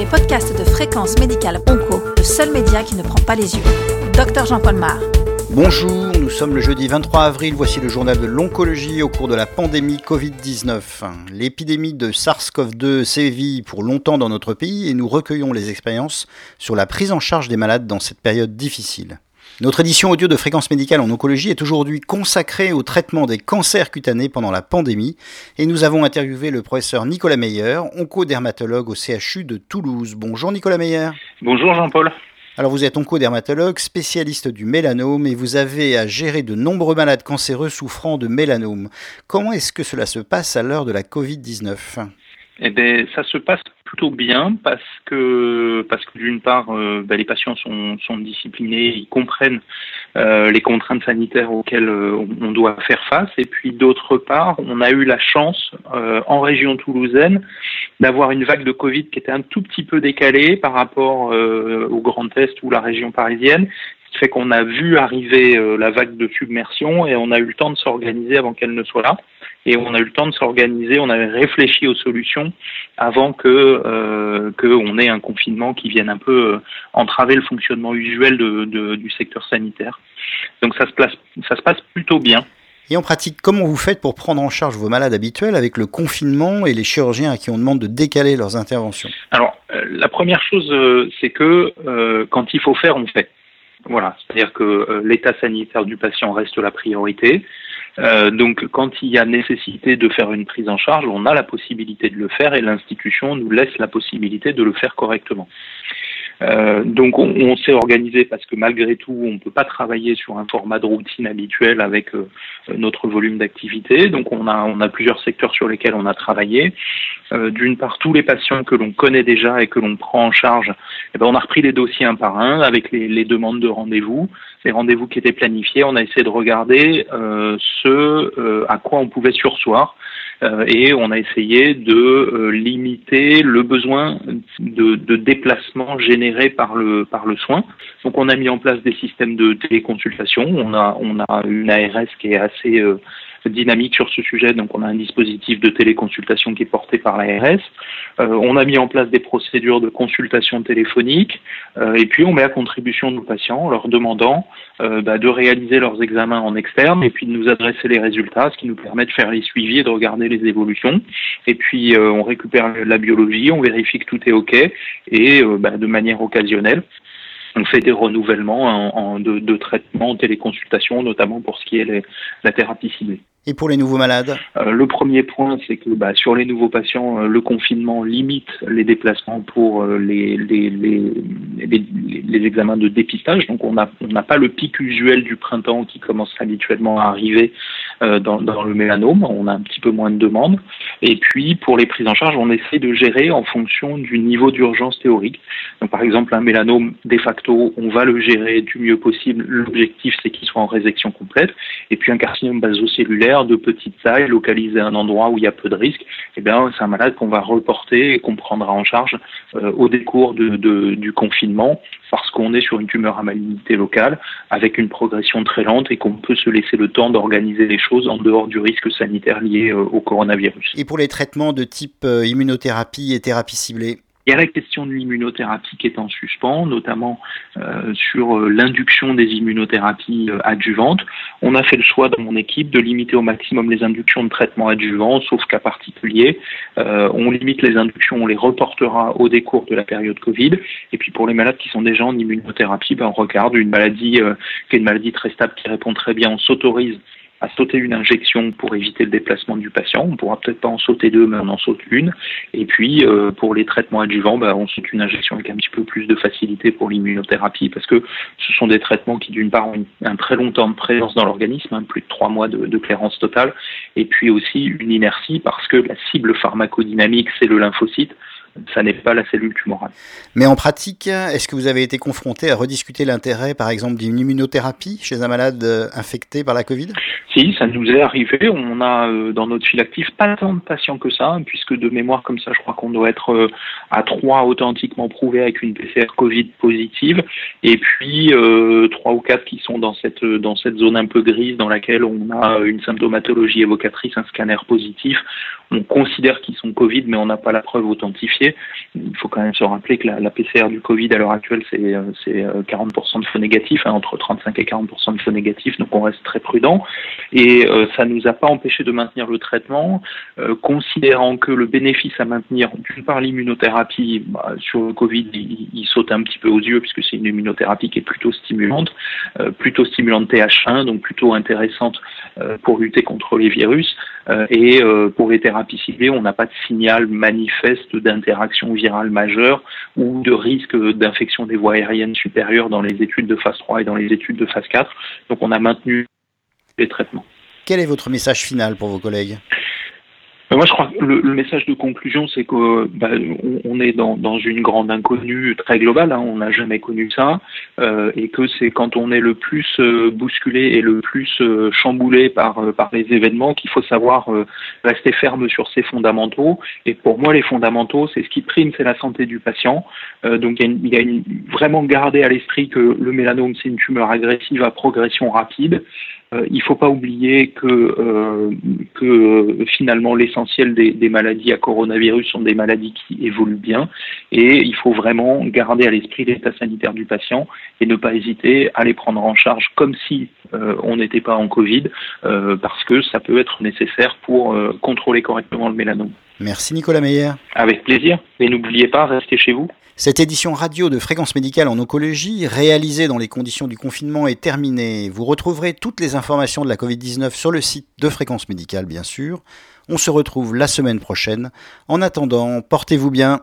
les podcasts de Fréquence Médicale Onco, le seul média qui ne prend pas les yeux. Docteur Jean-Paul Mar. Bonjour, nous sommes le jeudi 23 avril, voici le journal de l'oncologie au cours de la pandémie Covid-19. L'épidémie de SARS-CoV-2 sévit pour longtemps dans notre pays et nous recueillons les expériences sur la prise en charge des malades dans cette période difficile. Notre édition audio de Fréquence médicale en oncologie est aujourd'hui consacrée au traitement des cancers cutanés pendant la pandémie et nous avons interviewé le professeur Nicolas Meyer, oncodermatologue au CHU de Toulouse. Bonjour Nicolas Meyer. Bonjour Jean-Paul. Alors vous êtes oncodermatologue, spécialiste du mélanome et vous avez à gérer de nombreux malades cancéreux souffrant de mélanome. Comment est-ce que cela se passe à l'heure de la Covid-19 eh bien, ça se passe plutôt bien parce que parce que d'une part, euh, ben, les patients sont, sont disciplinés, ils comprennent euh, les contraintes sanitaires auxquelles euh, on doit faire face, et puis d'autre part, on a eu la chance en région toulousaine d'avoir une vague de Covid qui était un tout petit peu décalée par rapport au Grand Est ou la région parisienne, ce qui fait qu'on a vu arriver la vague de submersion et on a eu le temps de s'organiser avant qu'elle ne soit là et on a eu le temps de s'organiser, on avait réfléchi aux solutions avant que euh, qu'on ait un confinement qui vienne un peu euh, entraver le fonctionnement usuel de, de, du secteur sanitaire. Donc ça se, place, ça se passe plutôt bien. Et en pratique, comment vous faites pour prendre en charge vos malades habituels avec le confinement et les chirurgiens à qui on demande de décaler leurs interventions? Alors, euh, la première chose, euh, c'est que euh, quand il faut faire, on fait. Voilà, c'est-à-dire que l'état sanitaire du patient reste la priorité. Euh, donc, quand il y a nécessité de faire une prise en charge, on a la possibilité de le faire et l'institution nous laisse la possibilité de le faire correctement. Euh, donc on, on s'est organisé parce que malgré tout, on ne peut pas travailler sur un format de routine habituel avec euh, notre volume d'activité. Donc on a, on a plusieurs secteurs sur lesquels on a travaillé. Euh, D'une part, tous les patients que l'on connaît déjà et que l'on prend en charge, eh ben, on a repris les dossiers un par un avec les, les demandes de rendez-vous. Les rendez-vous qui étaient planifiés, on a essayé de regarder euh, ce à quoi on pouvait sursoir euh, et on a essayé de euh, limiter le besoin de, de, déplacement généré par le par le soin. Donc on a mis en place des systèmes de téléconsultation. On a on a une ARS qui est assez euh, dynamique sur ce sujet. Donc, on a un dispositif de téléconsultation qui est porté par l'ARS. Euh, on a mis en place des procédures de consultation téléphonique. Euh, et puis, on met à contribution nos patients en leur demandant euh, bah, de réaliser leurs examens en externe et puis de nous adresser les résultats, ce qui nous permet de faire les suivis et de regarder les évolutions. Et puis, on récupère la biologie, on vérifie que tout est OK et bah, de manière occasionnelle, on fait des renouvellements en, de, de traitement en téléconsultation, notamment pour ce qui est la thérapie ciblée. Et pour les nouveaux malades euh, Le premier point, c'est que bah, sur les nouveaux patients, euh, le confinement limite les déplacements pour euh, les, examens de dépistage. Donc on n'a pas le pic usuel du printemps qui commence habituellement à arriver dans, dans, le mélanome. On a un petit peu moins de demandes. Et puis pour les prises en charge, on essaie de gérer en fonction du niveau d'urgence théorique. Donc par exemple, un mélanome, de facto, on va le gérer du mieux possible. L'objectif, c'est qu'il soit en résection complète. Et puis un carcinome basocellulaire, de petite taille, localisé à un endroit où il y a peu de risques, eh bien, c'est un malade qu'on va reporter et qu'on prendra en charge euh, au décours du confinement parce qu'on est sur une tumeur à malignité locale avec une progression très lente et qu'on peut se laisser le temps d'organiser les choses en dehors du risque sanitaire lié euh, au coronavirus. Et pour les traitements de type euh, immunothérapie et thérapie ciblée? Il y a la question de l'immunothérapie qui est en suspens, notamment euh, sur euh, l'induction des immunothérapies euh, adjuvantes. On a fait le choix dans mon équipe de limiter au maximum les inductions de traitement adjuvant, sauf cas particulier. on limite les inductions, on les reportera au décours de la période Covid. Et puis pour les malades qui sont déjà en immunothérapie, ben on regarde une maladie qui est une maladie très stable qui répond très bien. On s'autorise à sauter une injection pour éviter le déplacement du patient. On pourra peut-être pas en sauter deux, mais on en saute une. Et puis euh, pour les traitements adjuvants, bah, on saute une injection avec un petit peu plus de facilité pour l'immunothérapie, parce que ce sont des traitements qui d'une part ont un très long temps de présence dans l'organisme, hein, plus de trois mois de, de clairance totale, et puis aussi une inertie parce que la cible pharmacodynamique c'est le lymphocyte ça n'est pas la cellule tumorale. Mais en pratique, est-ce que vous avez été confronté à rediscuter l'intérêt, par exemple, d'une immunothérapie chez un malade euh, infecté par la Covid? Si, ça nous est arrivé. On a euh, dans notre fil actif pas tant de patients que ça, puisque de mémoire comme ça, je crois qu'on doit être euh, à trois authentiquement prouvés avec une PCR Covid positive, et puis trois ou quatre qui sont dans cette dans cette zone un peu grise dans laquelle on a une symptomatologie évocatrice, un scanner positif. On considère qu'ils sont Covid, mais on n'a pas la preuve authentifiée Il faut quand même se rappeler que la, PCR du Covid à l'heure actuelle, c'est 40% de faux négatifs, hein, entre 35 et 40% de faux négatifs, donc on reste très prudent. Et ça ne nous a pas empêché de maintenir le traitement, considérant que le bénéfice à maintenir, d'une part l'immunothérapie, bah, sur le Covid, il, saute un petit peu aux yeux puisque c'est une immunothérapie qui est plutôt stimulante, plutôt stimulante TH1, donc plutôt intéressante pour lutter contre les virus. et pour les thérapies ciblées, on n'a pas de signal manifeste d'interaction virale majeure ou de risque d'infection des voies aériennes supérieures dans les études de phase 3 et dans les études de phase 4. Donc on a maintenu les traitements. Quel est votre message final pour vos collègues? Moi, je crois que le, message de conclusion, c'est que bah, on, est dans, une grande inconnue très globale. Hein, on n'a jamais connu ça, euh, et que c'est quand on est le plus euh, bousculé et le plus euh, chamboulé par par les événements qu'il faut savoir rester ferme sur ses fondamentaux. Et pour moi, les fondamentaux, c'est ce qui prime, c'est la santé du patient. donc, il y a, une, vraiment garder à l'esprit que le mélanome, c'est une tumeur agressive à progression rapide. Euh, il ne faut pas oublier que, euh, que finalement l'essentiel des, des, maladies à coronavirus sont des maladies qui évoluent bien et il faut vraiment garder à l'esprit l'état sanitaire du patient et ne pas hésiter à les prendre en charge comme si euh, on n'était pas en Covid parce que ça peut être nécessaire pour contrôler correctement le mélanome. Merci Nicolas Meyer. Avec plaisir. Et n'oubliez pas, restez chez vous. Cette édition radio de Fréquence médicale en oncologie, réalisée dans les conditions du confinement, est terminée. Vous retrouverez toutes les informations de la Covid-19 sur le site de Fréquence médicale, bien sûr. On se retrouve la semaine prochaine. En attendant, portez-vous bien.